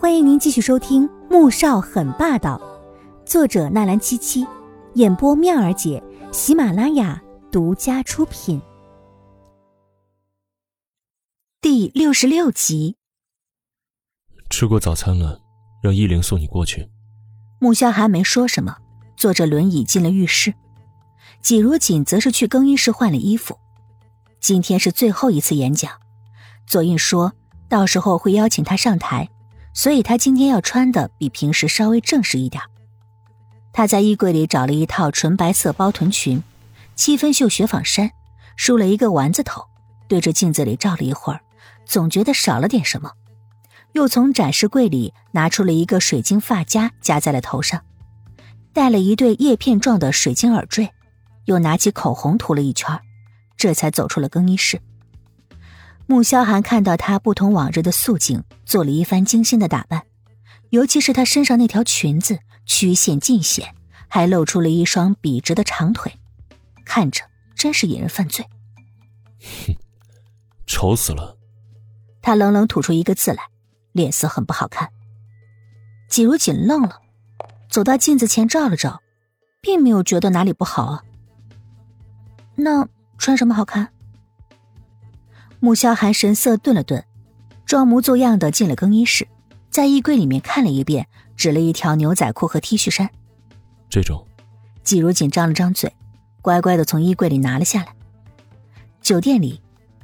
欢迎您继续收听《穆少很霸道》，作者纳兰七七，演播妙儿姐，喜马拉雅独家出品。第六十六集。吃过早餐了，让依灵送你过去。穆萧寒没说什么，坐着轮椅进了浴室。季如锦则是去更衣室换了衣服。今天是最后一次演讲，左印说到时候会邀请他上台。所以她今天要穿的比平时稍微正式一点。她在衣柜里找了一套纯白色包臀裙、七分袖雪纺衫，梳了一个丸子头，对着镜子里照了一会儿，总觉得少了点什么，又从展示柜里拿出了一个水晶发夹，夹在了头上，戴了一对叶片状的水晶耳坠，又拿起口红涂了一圈，这才走出了更衣室。穆萧寒看到她不同往日的素净，做了一番精心的打扮，尤其是她身上那条裙子，曲线尽显，还露出了一双笔直的长腿，看着真是引人犯罪。哼，丑死了！他冷冷吐出一个字来，脸色很不好看。季如锦愣了，走到镜子前照了照，并没有觉得哪里不好啊。那穿什么好看？穆萧寒神色顿了顿，装模作样的进了更衣室，在衣柜里面看了一遍，指了一条牛仔裤和 T 恤衫。这种，季如锦张了张嘴，乖乖的从衣柜里拿了下来。酒店里，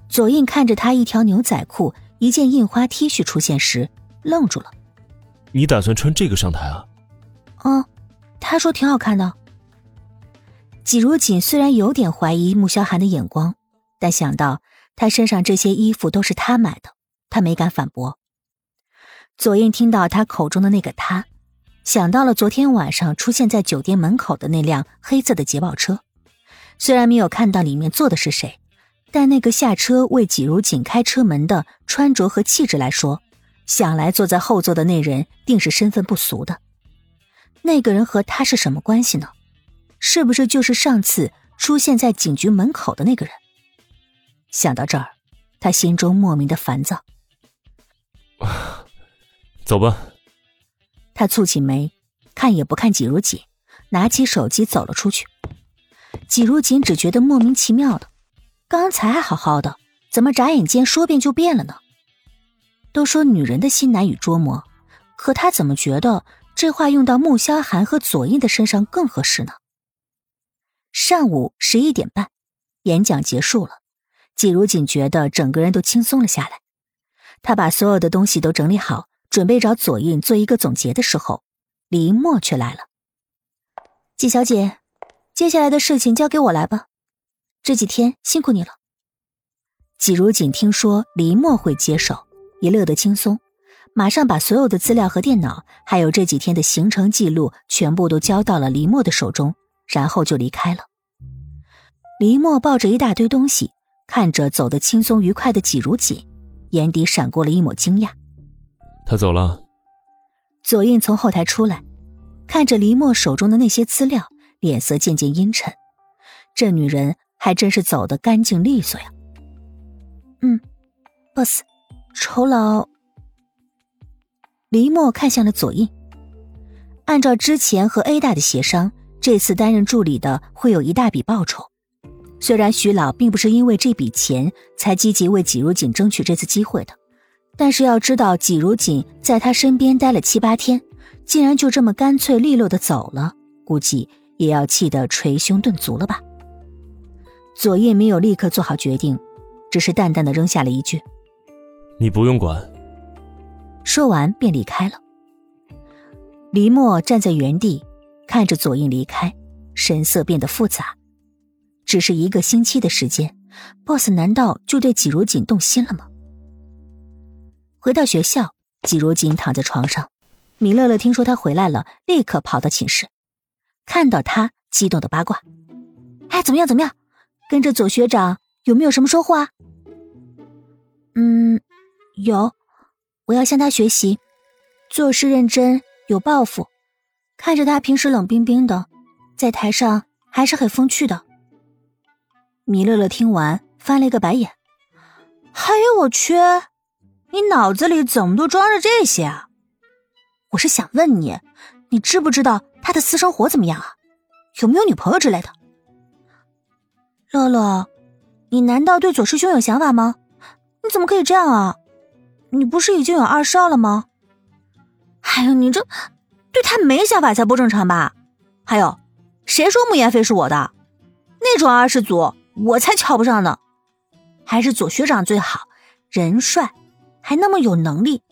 左印看着他一条牛仔裤、一件印花 T 恤出现时，愣住了。你打算穿这个上台啊？嗯，他说挺好看的。季如锦虽然有点怀疑穆萧寒的眼光，但想到。他身上这些衣服都是他买的，他没敢反驳。左印听到他口中的那个他，想到了昨天晚上出现在酒店门口的那辆黑色的捷豹车。虽然没有看到里面坐的是谁，但那个下车为季如锦开车门的穿着和气质来说，想来坐在后座的那人定是身份不俗的。那个人和他是什么关系呢？是不是就是上次出现在警局门口的那个人？想到这儿，他心中莫名的烦躁。走吧。他蹙起眉，看也不看季如锦，拿起手机走了出去。季如锦只觉得莫名其妙的，刚才还好好的，怎么眨眼间说变就变了呢？都说女人的心难以捉摸，可他怎么觉得这话用到穆萧寒和左印的身上更合适呢？上午十一点半，演讲结束了。季如锦觉得整个人都轻松了下来，他把所有的东西都整理好，准备找左印做一个总结的时候，李一墨却来了。季小姐，接下来的事情交给我来吧，这几天辛苦你了。季如锦听说李墨会接手，也乐得轻松，马上把所有的资料和电脑，还有这几天的行程记录，全部都交到了李墨的手中，然后就离开了。李墨抱着一大堆东西。看着走得轻松愉快的季如锦，眼底闪过了一抹惊讶。他走了。左印从后台出来，看着黎墨手中的那些资料，脸色渐渐阴沉。这女人还真是走得干净利索呀。嗯，boss，酬劳。黎墨看向了左印。按照之前和 A 大的协商，这次担任助理的会有一大笔报酬。虽然徐老并不是因为这笔钱才积极为季如锦争取这次机会的，但是要知道季如锦在他身边待了七八天，竟然就这么干脆利落的走了，估计也要气得捶胸顿足了吧。左印没有立刻做好决定，只是淡淡的扔下了一句：“你不用管。”说完便离开了。黎墨站在原地，看着左印离开，神色变得复杂。只是一个星期的时间，boss 难道就对季如锦动心了吗？回到学校，季如锦躺在床上，米乐乐听说他回来了，立刻跑到寝室，看到他，激动的八卦：“哎，怎么样？怎么样？跟着左学长有没有什么收获啊？”“嗯，有，我要向他学习，做事认真，有抱负。看着他平时冷冰冰的，在台上还是很风趣的。”米乐乐听完，翻了一个白眼：“哎呦我去，你脑子里怎么都装着这些啊？我是想问你，你知不知道他的私生活怎么样啊？有没有女朋友之类的？乐乐，你难道对左师兄有想法吗？你怎么可以这样啊？你不是已经有二少了吗？哎呀，你这对他没想法才不正常吧？还有，谁说慕言飞是我的？那种二世祖我才瞧不上呢，还是左学长最好，人帅，还那么有能力。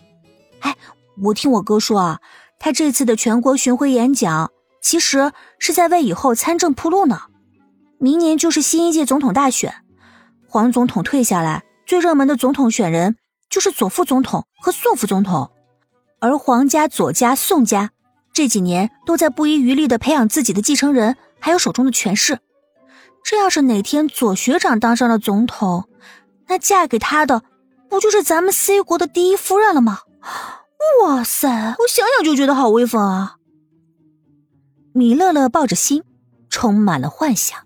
哎，我听我哥说啊，他这次的全国巡回演讲，其实是在为以后参政铺路呢。明年就是新一届总统大选，黄总统退下来，最热门的总统选人就是左副总统和宋副总统。而黄家、左家、宋家这几年都在不遗余力的培养自己的继承人，还有手中的权势。这要是哪天左学长当上了总统，那嫁给他的不就是咱们 C 国的第一夫人了吗？哇塞，我想想就觉得好威风啊！米乐乐抱着心，充满了幻想。